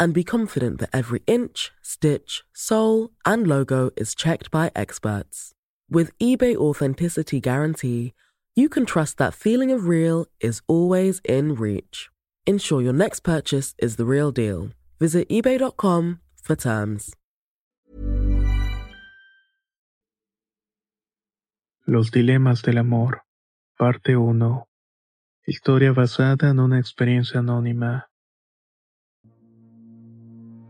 and be confident that every inch, stitch, sole, and logo is checked by experts. With eBay Authenticity Guarantee, you can trust that feeling of real is always in reach. Ensure your next purchase is the real deal. Visit eBay.com for terms. Los dilemas del amor, parte 1. Historia basada en una experiencia anónima.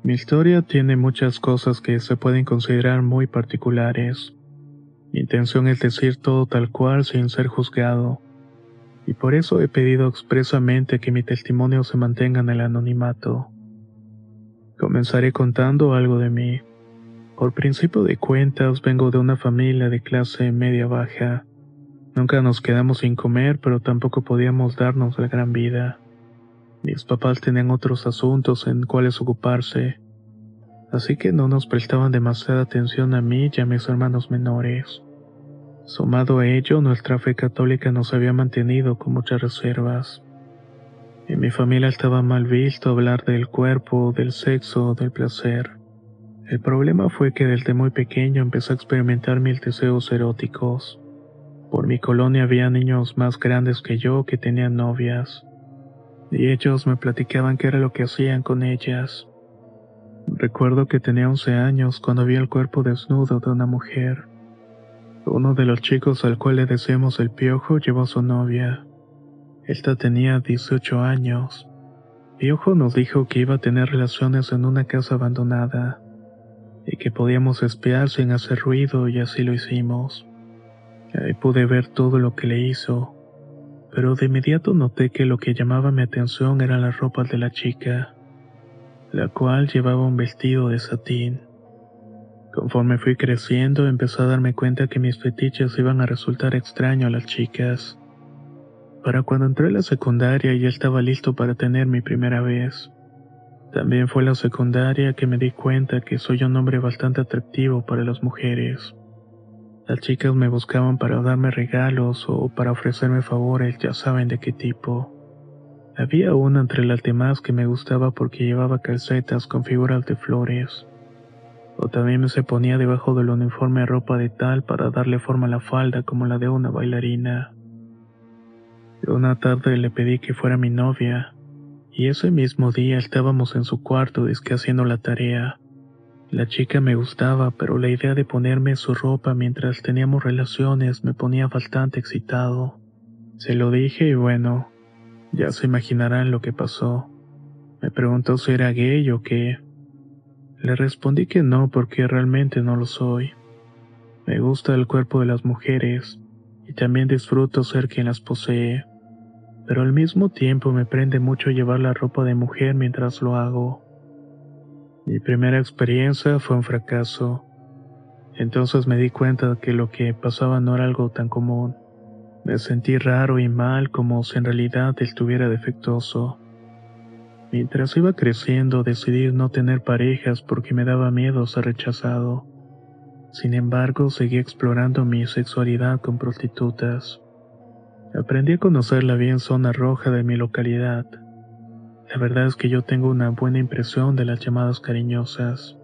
Mi historia tiene muchas cosas que se pueden considerar muy particulares. Mi intención es decir todo tal cual sin ser juzgado, y por eso he pedido expresamente que mi testimonio se mantenga en el anonimato. Comenzaré contando algo de mí. Por principio de cuentas, vengo de una familia de clase media-baja. Nunca nos quedamos sin comer, pero tampoco podíamos darnos la gran vida. Mis papás tenían otros asuntos en cuales ocuparse, así que no nos prestaban demasiada atención a mí y a mis hermanos menores. Sumado a ello, nuestra fe católica nos había mantenido con muchas reservas. En mi familia estaba mal visto hablar del cuerpo, del sexo, del placer. El problema fue que desde muy pequeño empecé a experimentar mil deseos eróticos. Por mi colonia había niños más grandes que yo que tenían novias y ellos me platicaban qué era lo que hacían con ellas. Recuerdo que tenía 11 años cuando vi el cuerpo desnudo de una mujer. Uno de los chicos al cual le decíamos el piojo llevó a su novia. Esta tenía 18 años. Piojo nos dijo que iba a tener relaciones en una casa abandonada y que podíamos espiar sin hacer ruido y así lo hicimos. Ahí pude ver todo lo que le hizo pero de inmediato noté que lo que llamaba mi atención era la ropa de la chica, la cual llevaba un vestido de satín. Conforme fui creciendo, empecé a darme cuenta que mis fetiches iban a resultar extraños a las chicas. Para cuando entré a la secundaria ya estaba listo para tener mi primera vez. También fue la secundaria que me di cuenta que soy un hombre bastante atractivo para las mujeres. Las chicas me buscaban para darme regalos o para ofrecerme favores, ya saben de qué tipo. Había una entre las demás que me gustaba porque llevaba calcetas con figuras de flores. O también se ponía debajo del uniforme ropa de tal para darle forma a la falda como la de una bailarina. Una tarde le pedí que fuera mi novia, y ese mismo día estábamos en su cuarto disque haciendo la tarea. La chica me gustaba, pero la idea de ponerme su ropa mientras teníamos relaciones me ponía bastante excitado. Se lo dije y bueno, ya se imaginarán lo que pasó. Me preguntó si era gay o qué. Le respondí que no porque realmente no lo soy. Me gusta el cuerpo de las mujeres y también disfruto ser quien las posee, pero al mismo tiempo me prende mucho llevar la ropa de mujer mientras lo hago. Mi primera experiencia fue un fracaso. Entonces me di cuenta de que lo que pasaba no era algo tan común. Me sentí raro y mal como si en realidad estuviera defectuoso. Mientras iba creciendo decidí no tener parejas porque me daba miedo ser rechazado. Sin embargo, seguí explorando mi sexualidad con prostitutas. Aprendí a conocer la bien zona roja de mi localidad la verdad es que yo tengo una buena impresión de las llamadas cariñosas,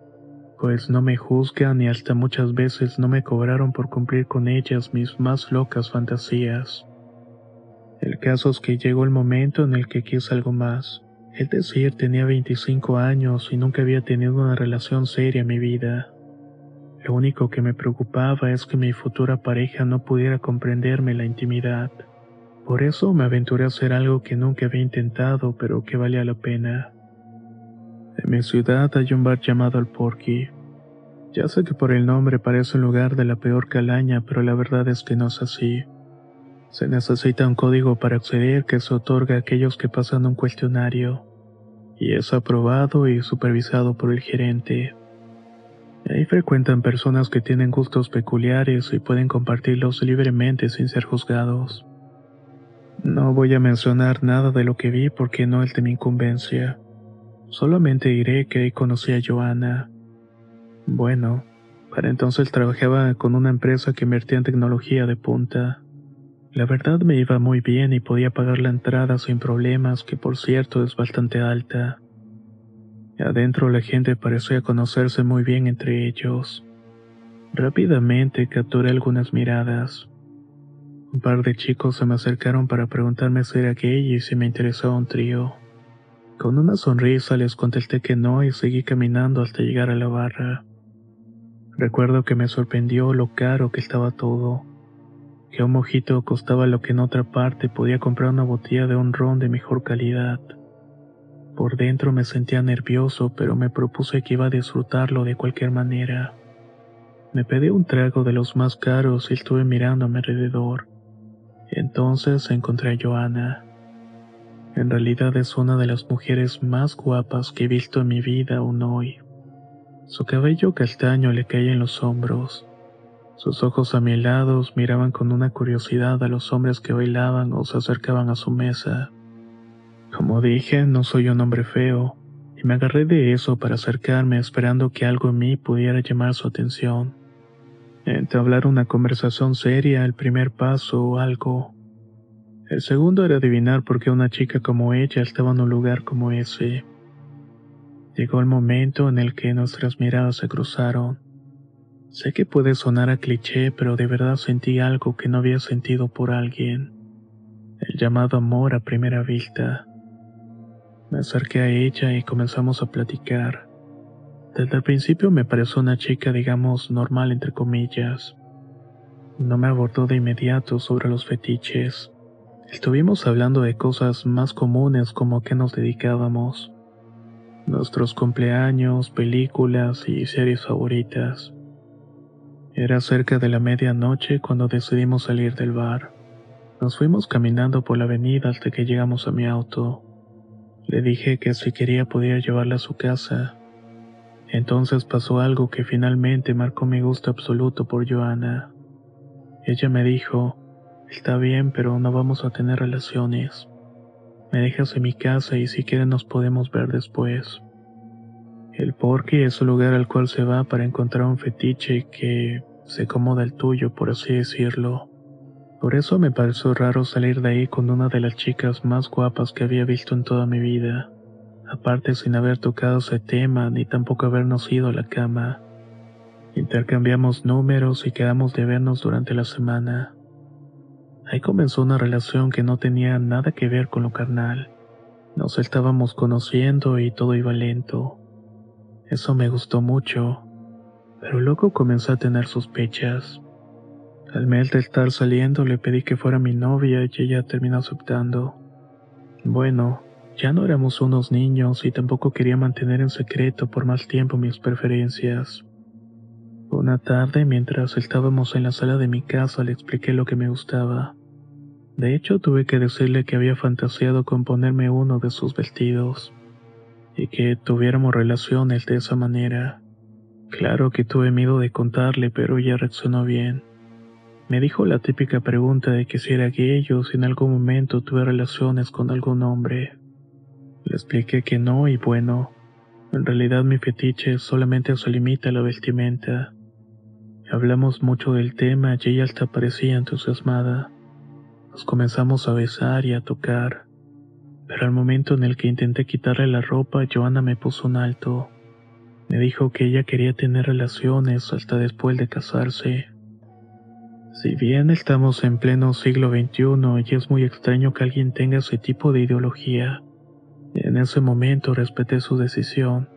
pues no me juzgan y hasta muchas veces no me cobraron por cumplir con ellas mis más locas fantasías. El caso es que llegó el momento en el que quise algo más. Es decir, tenía 25 años y nunca había tenido una relación seria en mi vida. Lo único que me preocupaba es que mi futura pareja no pudiera comprenderme la intimidad. Por eso me aventuré a hacer algo que nunca había intentado, pero que valía la pena. En mi ciudad hay un bar llamado El Porky. Ya sé que por el nombre parece un lugar de la peor calaña, pero la verdad es que no es así. Se necesita un código para acceder que se otorga a aquellos que pasan un cuestionario, y es aprobado y supervisado por el gerente. Ahí frecuentan personas que tienen gustos peculiares y pueden compartirlos libremente sin ser juzgados. No voy a mencionar nada de lo que vi porque no es de mi incumbencia. Solamente diré que ahí conocí a Joana. Bueno, para entonces trabajaba con una empresa que invertía en tecnología de punta. La verdad me iba muy bien y podía pagar la entrada sin problemas, que por cierto es bastante alta. Adentro la gente parecía conocerse muy bien entre ellos. Rápidamente capturé algunas miradas. Un par de chicos se me acercaron para preguntarme si era gay y si me interesaba un trío. Con una sonrisa les contesté que no y seguí caminando hasta llegar a la barra. Recuerdo que me sorprendió lo caro que estaba todo, que un mojito costaba lo que en otra parte podía comprar una botella de un ron de mejor calidad. Por dentro me sentía nervioso, pero me propuse que iba a disfrutarlo de cualquier manera. Me pedí un trago de los más caros y estuve mirando a mi alrededor. Entonces encontré a Joana. En realidad es una de las mujeres más guapas que he visto en mi vida aún hoy. Su cabello castaño le caía en los hombros. Sus ojos amielados miraban con una curiosidad a los hombres que bailaban o se acercaban a su mesa. Como dije, no soy un hombre feo, y me agarré de eso para acercarme esperando que algo en mí pudiera llamar su atención. Entablar una conversación seria, el primer paso o algo. El segundo era adivinar por qué una chica como ella estaba en un lugar como ese. Llegó el momento en el que nuestras miradas se cruzaron. Sé que puede sonar a cliché, pero de verdad sentí algo que no había sentido por alguien. El llamado amor a primera vista. Me acerqué a ella y comenzamos a platicar. Desde el principio me pareció una chica, digamos, normal entre comillas. No me abordó de inmediato sobre los fetiches. Estuvimos hablando de cosas más comunes como a qué nos dedicábamos, nuestros cumpleaños, películas y series favoritas. Era cerca de la medianoche cuando decidimos salir del bar. Nos fuimos caminando por la avenida hasta que llegamos a mi auto. Le dije que si quería podía llevarla a su casa. Entonces pasó algo que finalmente marcó mi gusto absoluto por Joana. Ella me dijo, está bien, pero no vamos a tener relaciones. Me dejas en mi casa y si quieres nos podemos ver después. El porqui es un lugar al cual se va para encontrar un fetiche que se acomoda al tuyo, por así decirlo. Por eso me pareció raro salir de ahí con una de las chicas más guapas que había visto en toda mi vida, aparte sin haber tocado ese tema ni tampoco habernos ido a la cama. Intercambiamos números y quedamos de vernos durante la semana. Ahí comenzó una relación que no tenía nada que ver con lo carnal. Nos estábamos conociendo y todo iba lento. Eso me gustó mucho, pero luego comencé a tener sospechas. Al mes de estar saliendo le pedí que fuera mi novia y ella terminó aceptando. Bueno, ya no éramos unos niños y tampoco quería mantener en secreto por más tiempo mis preferencias. Una tarde, mientras estábamos en la sala de mi casa, le expliqué lo que me gustaba. De hecho, tuve que decirle que había fantaseado con ponerme uno de sus vestidos y que tuviéramos relaciones de esa manera. Claro que tuve miedo de contarle, pero ella reaccionó bien. Me dijo la típica pregunta de que si era gay o si en algún momento tuve relaciones con algún hombre. Le expliqué que no y bueno, en realidad mi fetiche solamente se limita a la vestimenta. Hablamos mucho del tema y ella hasta parecía entusiasmada. Nos comenzamos a besar y a tocar, pero al momento en el que intenté quitarle la ropa, Joana me puso un alto. Me dijo que ella quería tener relaciones hasta después de casarse. Si bien estamos en pleno siglo XXI y es muy extraño que alguien tenga ese tipo de ideología, en ese momento respeté su decisión,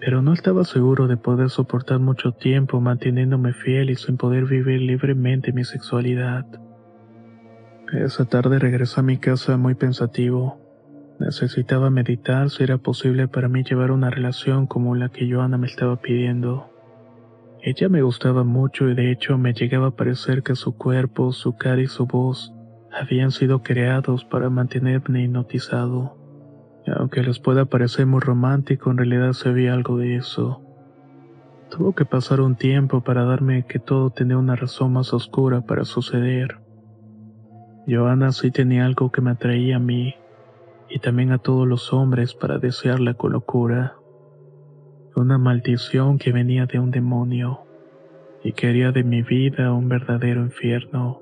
pero no estaba seguro de poder soportar mucho tiempo manteniéndome fiel y sin poder vivir libremente mi sexualidad. Esa tarde regresé a mi casa muy pensativo. Necesitaba meditar si era posible para mí llevar una relación como la que Joana me estaba pidiendo. Ella me gustaba mucho y de hecho me llegaba a parecer que su cuerpo, su cara y su voz habían sido creados para mantenerme hipnotizado. Aunque les pueda parecer muy romántico, en realidad se veía algo de eso. Tuvo que pasar un tiempo para darme que todo tenía una razón más oscura para suceder. Joana sí tenía algo que me atraía a mí y también a todos los hombres para desearla con locura. Una maldición que venía de un demonio y quería de mi vida un verdadero infierno.